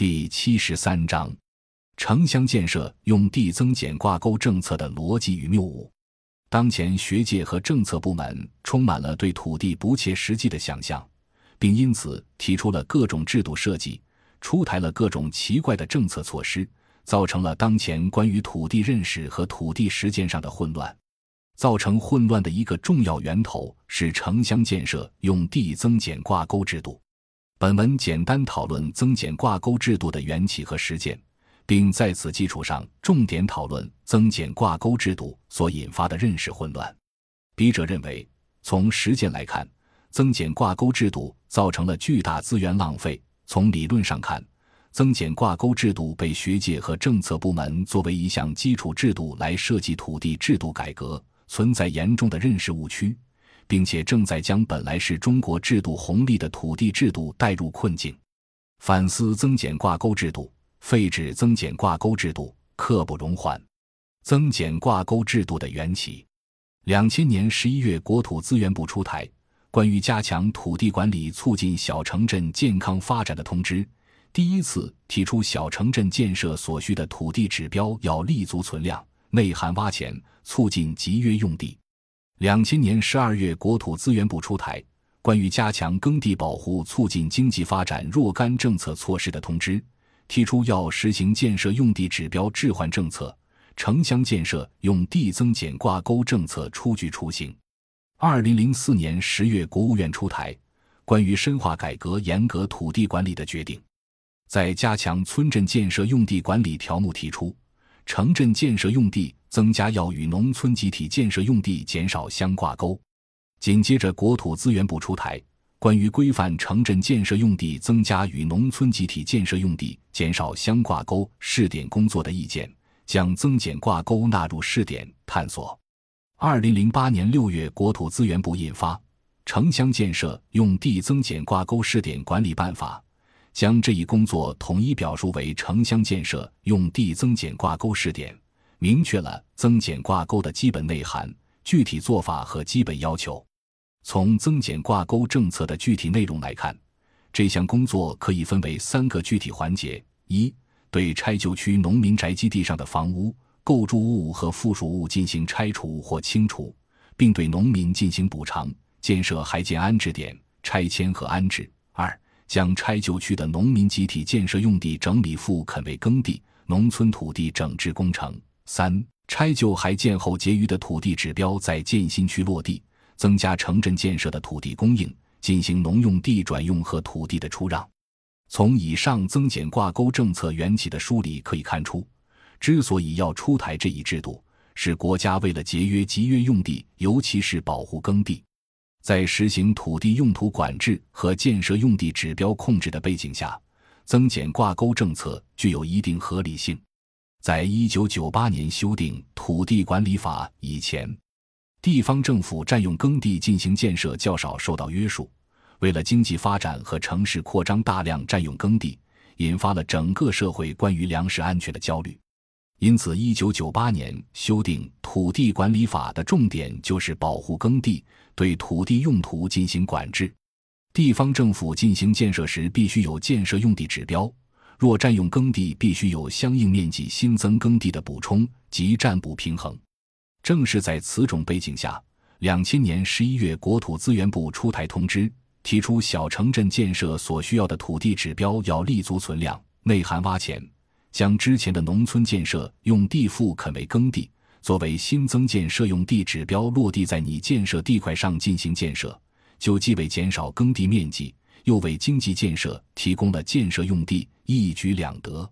第七十三章，城乡建设用地增减挂钩政策的逻辑与谬误。当前学界和政策部门充满了对土地不切实际的想象，并因此提出了各种制度设计，出台了各种奇怪的政策措施，造成了当前关于土地认识和土地实践上的混乱。造成混乱的一个重要源头是城乡建设用地增减挂钩制度。本文简单讨论增减挂钩制度的缘起和实践，并在此基础上重点讨论增减挂钩制度所引发的认识混乱。笔者认为，从实践来看，增减挂钩制度造成了巨大资源浪费。从理论上看，增减挂钩制度被学界和政策部门作为一项基础制度来设计土地制度改革，存在严重的认识误区。并且正在将本来是中国制度红利的土地制度带入困境。反思增减挂钩制度，废止增减挂钩制度，刻不容缓。增减挂钩制度的缘起。两千年十一月，国土资源部出台《关于加强土地管理促进小城镇健康发展的通知》，第一次提出小城镇建设所需的土地指标要立足存量，内含挖潜，促进集约用地。两千年十二月，国土资源部出台《关于加强耕地保护、促进经济发展若干政策措施的通知》，提出要实行建设用地指标置换政策，城乡建设用地增减挂钩政策初具雏形。二零零四年十月，国务院出台《关于深化改革严格土地管理的决定》，在加强村镇建设用地管理条目提出。城镇建设用地增加要与农村集体建设用地减少相挂钩。紧接着，国土资源部出台《关于规范城镇建设用地增加与农村集体建设用地减少相挂钩试点工作的意见》，将增减挂钩纳入试点探索。二零零八年六月，国土资源部印发《城乡建设用地增减挂钩试点管理办法》。将这一工作统一表述为城乡建设用地增减挂钩试点，明确了增减挂钩的基本内涵、具体做法和基本要求。从增减挂钩政策的具体内容来看，这项工作可以分为三个具体环节：一、对拆旧区农民宅基地上的房屋、构筑物和附属物进行拆除或清除，并对农民进行补偿；建设还建安置点，拆迁和安置。二、将拆旧区的农民集体建设用地整理复垦为耕地、农村土地整治工程；三、拆旧还建后结余的土地指标在建新区落地，增加城镇建设的土地供应，进行农用地转用和土地的出让。从以上增减挂钩政策缘起的梳理可以看出，之所以要出台这一制度，是国家为了节约集约用地，尤其是保护耕地。在实行土地用途管制和建设用地指标控制的背景下，增减挂钩政策具有一定合理性。在一九九八年修订《土地管理法》以前，地方政府占用耕地进行建设较少受到约束。为了经济发展和城市扩张，大量占用耕地，引发了整个社会关于粮食安全的焦虑。因此，一九九八年修订《土地管理法》的重点就是保护耕地，对土地用途进行管制。地方政府进行建设时，必须有建设用地指标；若占用耕地，必须有相应面积新增耕地的补充及占补平衡。正是在此种背景下，两千年十一月，国土资源部出台通知，提出小城镇建设所需要的土地指标要立足存量，内含挖潜。将之前的农村建设用地复垦为耕地，作为新增建设用地指标落地在拟建设地块上进行建设，就既为减少耕地面积，又为经济建设提供了建设用地，一举两得。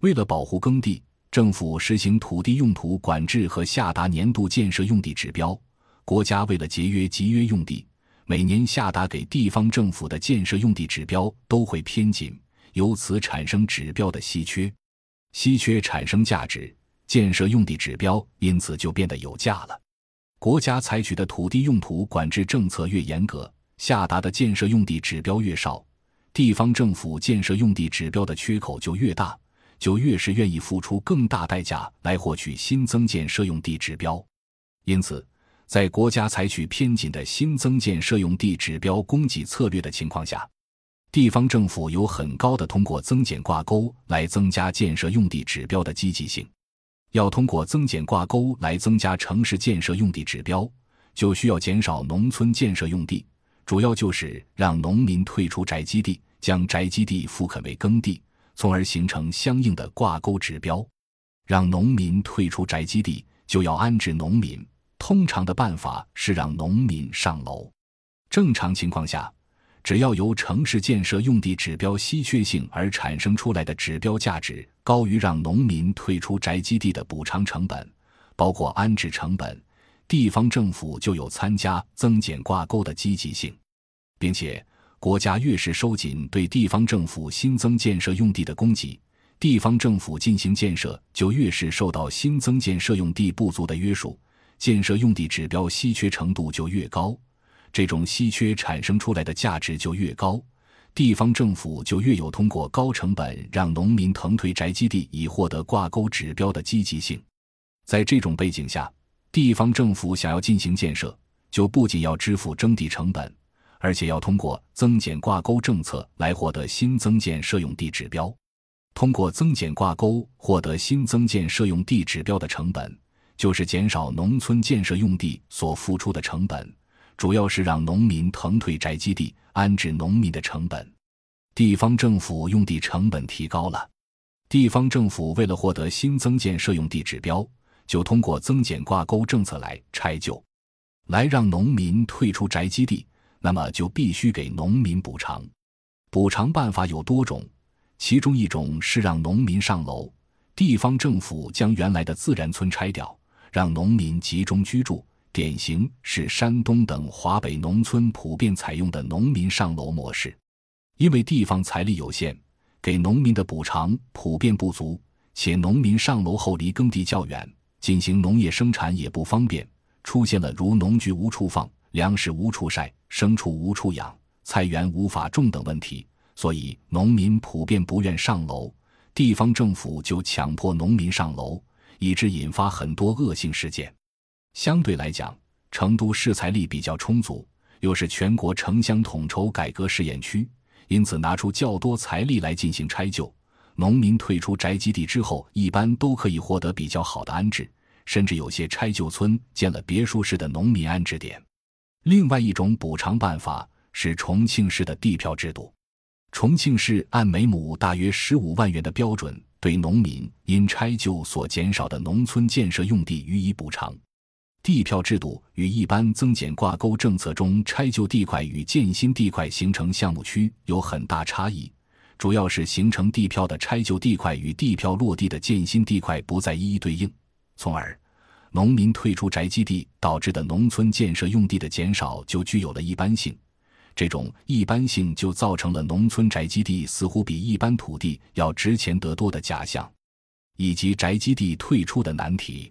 为了保护耕地，政府实行土地用途管制和下达年度建设用地指标。国家为了节约集约用地，每年下达给地方政府的建设用地指标都会偏紧，由此产生指标的稀缺。稀缺产生价值，建设用地指标因此就变得有价了。国家采取的土地用途管制政策越严格，下达的建设用地指标越少，地方政府建设用地指标的缺口就越大，就越是愿意付出更大代价来获取新增建设用地指标。因此，在国家采取偏紧的新增建设用地指标供给策略的情况下，地方政府有很高的通过增减挂钩来增加建设用地指标的积极性。要通过增减挂钩来增加城市建设用地指标，就需要减少农村建设用地，主要就是让农民退出宅基地，将宅基地复垦为耕地，从而形成相应的挂钩指标。让农民退出宅基地，就要安置农民。通常的办法是让农民上楼。正常情况下，只要由城市建设用地指标稀缺性而产生出来的指标价值高于让农民退出宅基地的补偿成本，包括安置成本，地方政府就有参加增减挂钩的积极性，并且国家越是收紧对地方政府新增建设用地的供给。地方政府进行建设，就越是受到新增建设用地不足的约束，建设用地指标稀缺程度就越高，这种稀缺产生出来的价值就越高，地方政府就越有通过高成本让农民腾退宅基地以获得挂钩指标的积极性。在这种背景下，地方政府想要进行建设，就不仅要支付征地成本，而且要通过增减挂钩政策来获得新增建设用地指标。通过增减挂钩获得新增建设用地指标的成本，就是减少农村建设用地所付出的成本，主要是让农民腾退宅基地、安置农民的成本。地方政府用地成本提高了，地方政府为了获得新增建设用地指标，就通过增减挂钩政策来拆旧，来让农民退出宅基地，那么就必须给农民补偿。补偿办法有多种。其中一种是让农民上楼，地方政府将原来的自然村拆掉，让农民集中居住，典型是山东等华北农村普遍采用的农民上楼模式。因为地方财力有限，给农民的补偿普遍不足，且农民上楼后离耕地较远，进行农业生产也不方便，出现了如农具无处放、粮食无处晒、牲畜无处养、菜园无法种等问题。所以，农民普遍不愿上楼，地方政府就强迫农民上楼，以致引发很多恶性事件。相对来讲，成都市财力比较充足，又是全国城乡统筹改革试验区，因此拿出较多财力来进行拆旧。农民退出宅基地之后，一般都可以获得比较好的安置，甚至有些拆旧村建了别墅式的农民安置点。另外一种补偿办法是重庆市的地票制度。重庆市按每亩大约十五万元的标准，对农民因拆旧所减少的农村建设用地予以补偿。地票制度与一般增减挂钩政策中拆旧地块与建新地块形成项目区有很大差异，主要是形成地票的拆旧地块与地票落地的建新地块不再一一对应，从而农民退出宅基地导致的农村建设用地的减少就具有了一般性。这种一般性就造成了农村宅基地似乎比一般土地要值钱得多的假象，以及宅基地退出的难题。